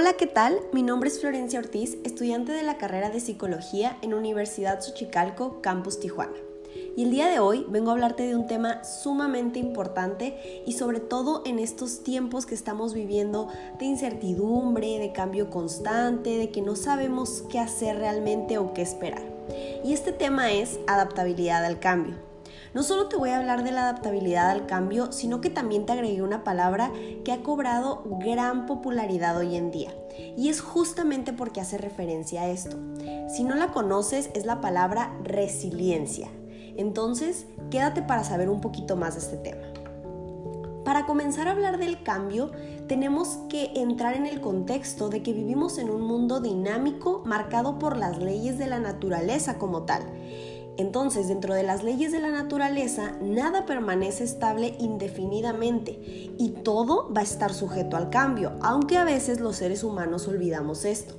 Hola, ¿qué tal? Mi nombre es Florencia Ortiz, estudiante de la carrera de Psicología en Universidad Xochicalco, Campus Tijuana. Y el día de hoy vengo a hablarte de un tema sumamente importante y sobre todo en estos tiempos que estamos viviendo de incertidumbre, de cambio constante, de que no sabemos qué hacer realmente o qué esperar. Y este tema es adaptabilidad al cambio. No solo te voy a hablar de la adaptabilidad al cambio, sino que también te agregué una palabra que ha cobrado gran popularidad hoy en día. Y es justamente porque hace referencia a esto. Si no la conoces, es la palabra resiliencia. Entonces, quédate para saber un poquito más de este tema. Para comenzar a hablar del cambio, tenemos que entrar en el contexto de que vivimos en un mundo dinámico marcado por las leyes de la naturaleza como tal. Entonces, dentro de las leyes de la naturaleza, nada permanece estable indefinidamente y todo va a estar sujeto al cambio, aunque a veces los seres humanos olvidamos esto.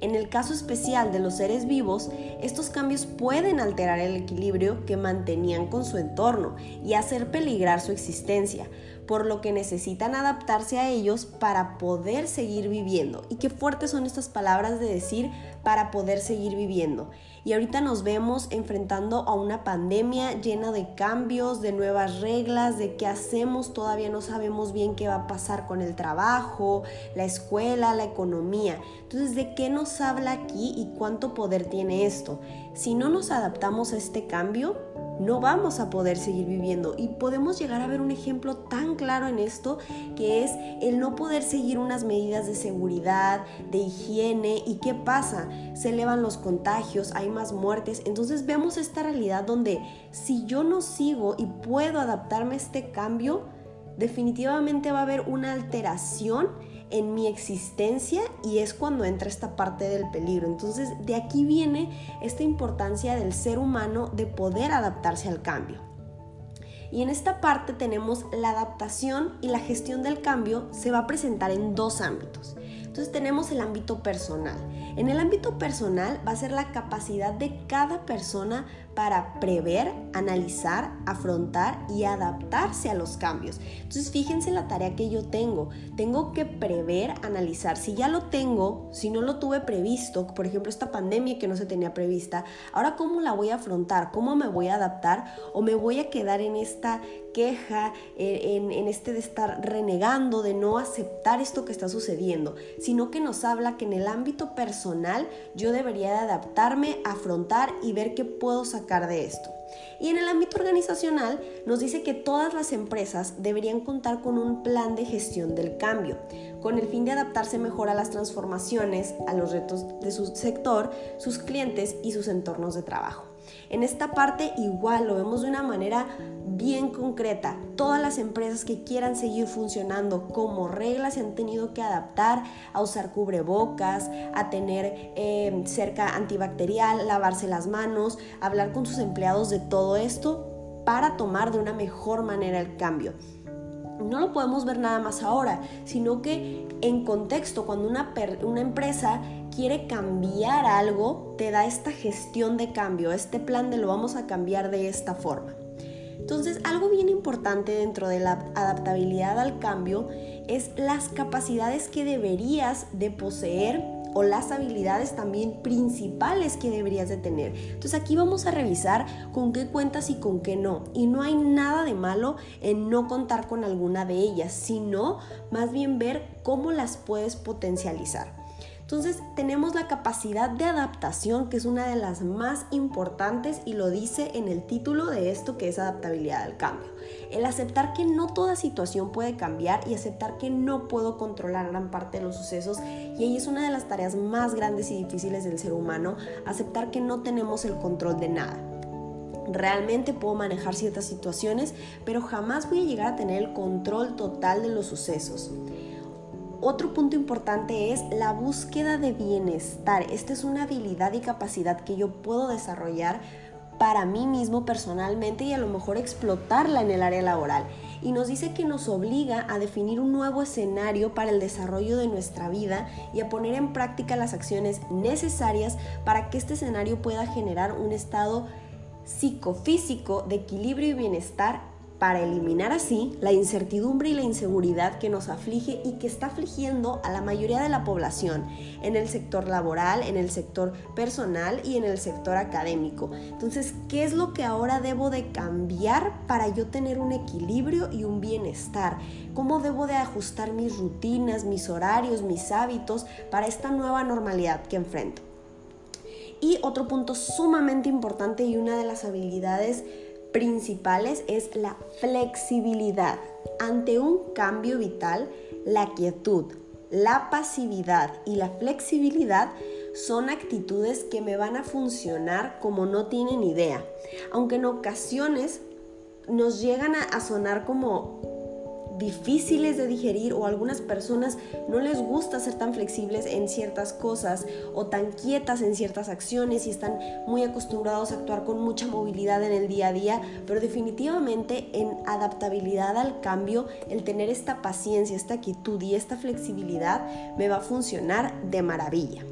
En el caso especial de los seres vivos, estos cambios pueden alterar el equilibrio que mantenían con su entorno y hacer peligrar su existencia, por lo que necesitan adaptarse a ellos para poder seguir viviendo. Y qué fuertes son estas palabras de decir para poder seguir viviendo. Y ahorita nos vemos enfrentando a una pandemia llena de cambios, de nuevas reglas, de qué hacemos, todavía no sabemos bien qué va a pasar con el trabajo, la escuela, la economía. Entonces, ¿de qué nos habla aquí y cuánto poder tiene esto? Si no nos adaptamos a este cambio, no vamos a poder seguir viviendo. Y podemos llegar a ver un ejemplo tan claro en esto que es el no poder seguir unas medidas de seguridad, de higiene. ¿Y qué pasa? Se elevan los contagios, hay más muertes. Entonces vemos esta realidad donde si yo no sigo y puedo adaptarme a este cambio, definitivamente va a haber una alteración en mi existencia y es cuando entra esta parte del peligro. Entonces de aquí viene esta importancia del ser humano de poder adaptarse al cambio. Y en esta parte tenemos la adaptación y la gestión del cambio se va a presentar en dos ámbitos. Entonces tenemos el ámbito personal. En el ámbito personal va a ser la capacidad de cada persona para prever, analizar, afrontar y adaptarse a los cambios. Entonces fíjense la tarea que yo tengo. Tengo que prever, analizar. Si ya lo tengo, si no lo tuve previsto, por ejemplo esta pandemia que no se tenía prevista, ahora cómo la voy a afrontar, cómo me voy a adaptar o me voy a quedar en esta queja, en, en este de estar renegando, de no aceptar esto que está sucediendo, sino que nos habla que en el ámbito personal yo debería de adaptarme, afrontar y ver qué puedo sacar de esto. Y en el ámbito organizacional nos dice que todas las empresas deberían contar con un plan de gestión del cambio, con el fin de adaptarse mejor a las transformaciones, a los retos de su sector, sus clientes y sus entornos de trabajo. En esta parte igual lo vemos de una manera bien concreta. Todas las empresas que quieran seguir funcionando como reglas se han tenido que adaptar a usar cubrebocas, a tener eh, cerca antibacterial, lavarse las manos, hablar con sus empleados de todo esto para tomar de una mejor manera el cambio no lo podemos ver nada más ahora, sino que en contexto, cuando una, una empresa quiere cambiar algo, te da esta gestión de cambio, este plan de lo vamos a cambiar de esta forma. Entonces, algo bien importante dentro de la adaptabilidad al cambio es las capacidades que deberías de poseer o las habilidades también principales que deberías de tener. Entonces aquí vamos a revisar con qué cuentas y con qué no. Y no hay nada de malo en no contar con alguna de ellas, sino más bien ver cómo las puedes potencializar. Entonces tenemos la capacidad de adaptación, que es una de las más importantes y lo dice en el título de esto que es adaptabilidad al cambio. El aceptar que no toda situación puede cambiar y aceptar que no puedo controlar gran parte de los sucesos y ahí es una de las tareas más grandes y difíciles del ser humano, aceptar que no tenemos el control de nada. Realmente puedo manejar ciertas situaciones, pero jamás voy a llegar a tener el control total de los sucesos. Otro punto importante es la búsqueda de bienestar. Esta es una habilidad y capacidad que yo puedo desarrollar para mí mismo personalmente y a lo mejor explotarla en el área laboral. Y nos dice que nos obliga a definir un nuevo escenario para el desarrollo de nuestra vida y a poner en práctica las acciones necesarias para que este escenario pueda generar un estado psicofísico de equilibrio y bienestar para eliminar así la incertidumbre y la inseguridad que nos aflige y que está afligiendo a la mayoría de la población en el sector laboral, en el sector personal y en el sector académico. Entonces, ¿qué es lo que ahora debo de cambiar para yo tener un equilibrio y un bienestar? ¿Cómo debo de ajustar mis rutinas, mis horarios, mis hábitos para esta nueva normalidad que enfrento? Y otro punto sumamente importante y una de las habilidades principales es la flexibilidad. Ante un cambio vital, la quietud, la pasividad y la flexibilidad son actitudes que me van a funcionar como no tienen idea. Aunque en ocasiones nos llegan a, sonar como difíciles de digerir o a algunas personas no les gusta ser tan flexibles en ciertas cosas o tan quietas en ciertas acciones y están muy acostumbrados a actuar con mucha movilidad en el día a día, pero definitivamente en adaptabilidad al cambio, el tener esta paciencia, esta quietud y esta flexibilidad me va a funcionar de maravilla.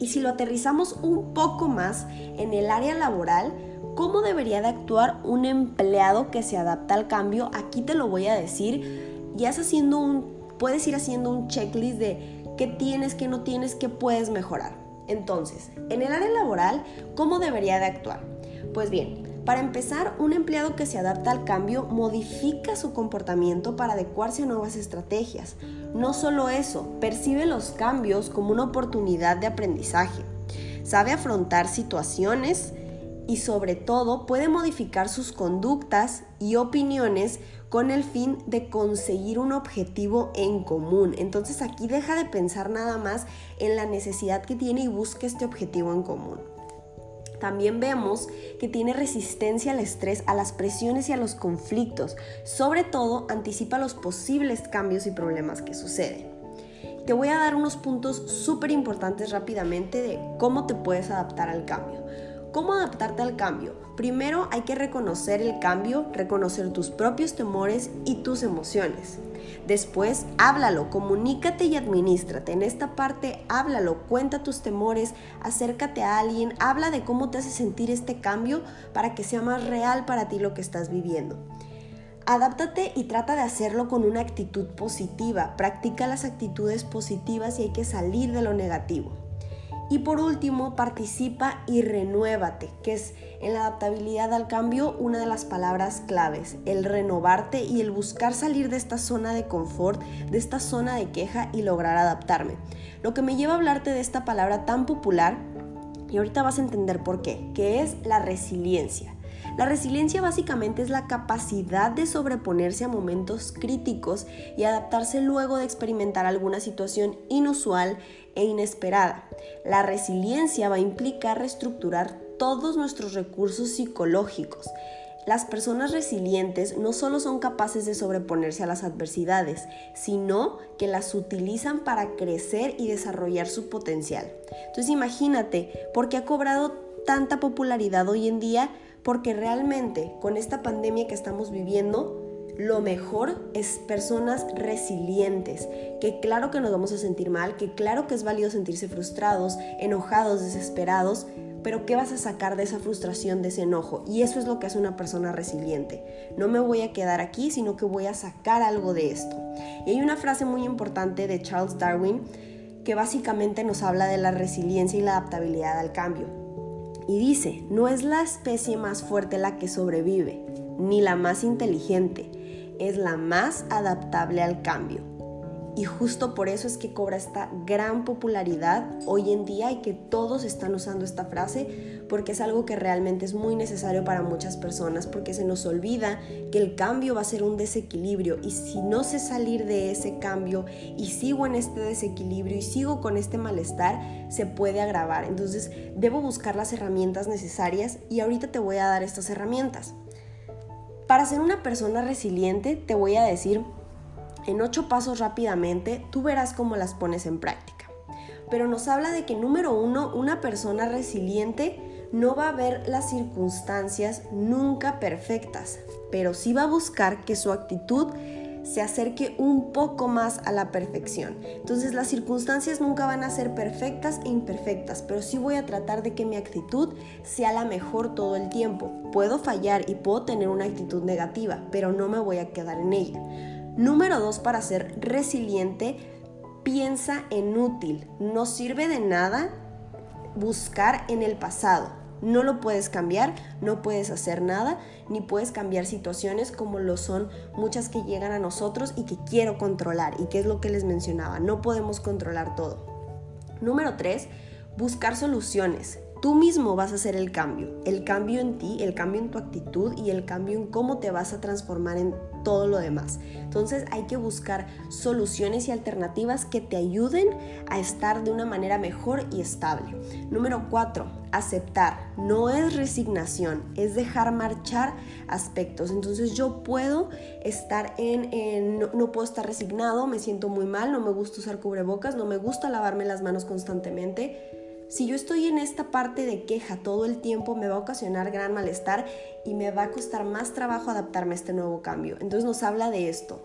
Y si lo aterrizamos un poco más en el área laboral, ¿Cómo debería de actuar un empleado que se adapta al cambio? Aquí te lo voy a decir. Ya haciendo un, puedes ir haciendo un checklist de qué tienes, qué no tienes, qué puedes mejorar. Entonces, en el área laboral, ¿cómo debería de actuar? Pues bien, para empezar, un empleado que se adapta al cambio modifica su comportamiento para adecuarse a nuevas estrategias. No solo eso, percibe los cambios como una oportunidad de aprendizaje. Sabe afrontar situaciones y sobre todo puede modificar sus conductas y opiniones con el fin de conseguir un objetivo en común. Entonces aquí deja de pensar nada más en la necesidad que tiene y busca este objetivo en común. También vemos que tiene resistencia al estrés, a las presiones y a los conflictos. Sobre todo anticipa los posibles cambios y problemas que suceden. Te voy a dar unos puntos súper importantes rápidamente de cómo te puedes adaptar al cambio. ¿Cómo adaptarte al cambio? Primero hay que reconocer el cambio, reconocer tus propios temores y tus emociones. Después, háblalo, comunícate y administrate. En esta parte, háblalo, cuenta tus temores, acércate a alguien, habla de cómo te hace sentir este cambio para que sea más real para ti lo que estás viviendo. Adáptate y trata de hacerlo con una actitud positiva. Practica las actitudes positivas y hay que salir de lo negativo. Y por último, participa y renuévate, que es en la adaptabilidad al cambio una de las palabras claves, el renovarte y el buscar salir de esta zona de confort, de esta zona de queja y lograr adaptarme. Lo que me lleva a hablarte de esta palabra tan popular, y ahorita vas a entender por qué, que es la resiliencia. La resiliencia básicamente es la capacidad de sobreponerse a momentos críticos y adaptarse luego de experimentar alguna situación inusual e inesperada. La resiliencia va a implicar reestructurar todos nuestros recursos psicológicos. Las personas resilientes no solo son capaces de sobreponerse a las adversidades, sino que las utilizan para crecer y desarrollar su potencial. Entonces imagínate, ¿por qué ha cobrado tanta popularidad hoy en día? porque realmente con esta pandemia que estamos viviendo, lo mejor es personas resilientes, que claro que nos vamos a sentir mal, que claro que es válido sentirse frustrados, enojados, desesperados, pero ¿qué vas a sacar de esa frustración, de ese enojo? Y eso es lo que hace una persona resiliente. No me voy a quedar aquí, sino que voy a sacar algo de esto. Y hay una frase muy importante de Charles Darwin que básicamente nos habla de la resiliencia y la adaptabilidad al cambio. Y dice, no es la especie más fuerte la que sobrevive, ni la más inteligente, es la más adaptable al cambio. Y justo por eso es que cobra esta gran popularidad hoy en día y que todos están usando esta frase porque es algo que realmente es muy necesario para muchas personas porque se nos olvida que el cambio va a ser un desequilibrio y si no sé salir de ese cambio y sigo en este desequilibrio y sigo con este malestar, se puede agravar. Entonces debo buscar las herramientas necesarias y ahorita te voy a dar estas herramientas. Para ser una persona resiliente te voy a decir en ocho pasos rápidamente, tú verás cómo las pones en práctica. Pero nos habla de que número uno, una persona resiliente no va a ver las circunstancias nunca perfectas, pero sí va a buscar que su actitud se acerque un poco más a la perfección. Entonces las circunstancias nunca van a ser perfectas e imperfectas, pero sí voy a tratar de que mi actitud sea la mejor todo el tiempo. Puedo fallar y puedo tener una actitud negativa, pero no me voy a quedar en ella. Número dos, para ser resiliente, piensa en útil. No sirve de nada buscar en el pasado. No lo puedes cambiar, no puedes hacer nada, ni puedes cambiar situaciones como lo son muchas que llegan a nosotros y que quiero controlar. Y que es lo que les mencionaba, no podemos controlar todo. Número tres, buscar soluciones. Tú mismo vas a hacer el cambio, el cambio en ti, el cambio en tu actitud y el cambio en cómo te vas a transformar en todo lo demás. Entonces hay que buscar soluciones y alternativas que te ayuden a estar de una manera mejor y estable. Número cuatro, aceptar. No es resignación, es dejar marchar aspectos. Entonces yo puedo estar en, no, no puedo estar resignado, me siento muy mal, no me gusta usar cubrebocas, no me gusta lavarme las manos constantemente si yo estoy en esta parte de queja todo el tiempo, me va a ocasionar gran malestar y me va a costar más trabajo adaptarme a este nuevo cambio. Entonces nos habla de esto.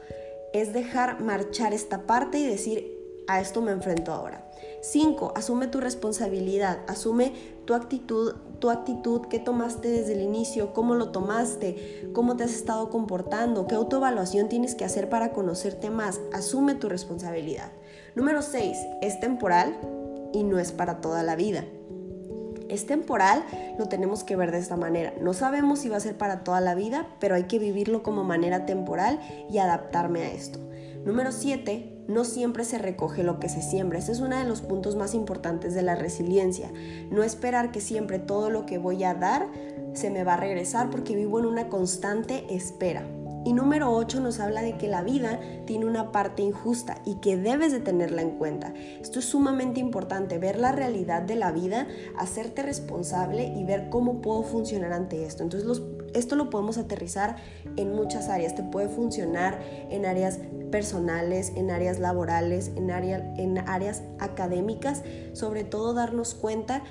Es dejar marchar esta parte y decir, a esto me enfrento ahora. 5. Asume tu responsabilidad, asume tu actitud, tu actitud que tomaste desde el inicio, cómo lo tomaste, cómo te has estado comportando, qué autoevaluación tienes que hacer para conocerte más. Asume tu responsabilidad. Número 6. Es temporal, y no es para toda la vida. Es temporal, lo tenemos que ver de esta manera. No sabemos si va a ser para toda la vida, pero hay que vivirlo como manera temporal y adaptarme a esto. Número 7. No siempre se recoge lo que se siembra. Este es uno de los puntos más importantes de la resiliencia. No esperar que siempre todo lo que voy a dar se me va a regresar porque vivo en una constante espera. Y número 8 nos habla de que la vida tiene una parte injusta y que debes de tenerla en cuenta. Esto es sumamente importante, ver la realidad de la vida, hacerte responsable y ver cómo puedo funcionar ante esto. Entonces esto lo podemos aterrizar en muchas áreas. Te puede funcionar en áreas personales, en áreas laborales, en, en áreas académicas. Sobre todo darnos cuenta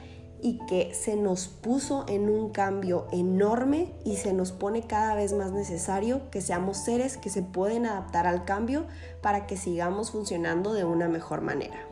y que se nos puso en un cambio enorme y se nos pone cada vez más necesario que seamos seres que se pueden adaptar al cambio para que sigamos funcionando de una mejor manera.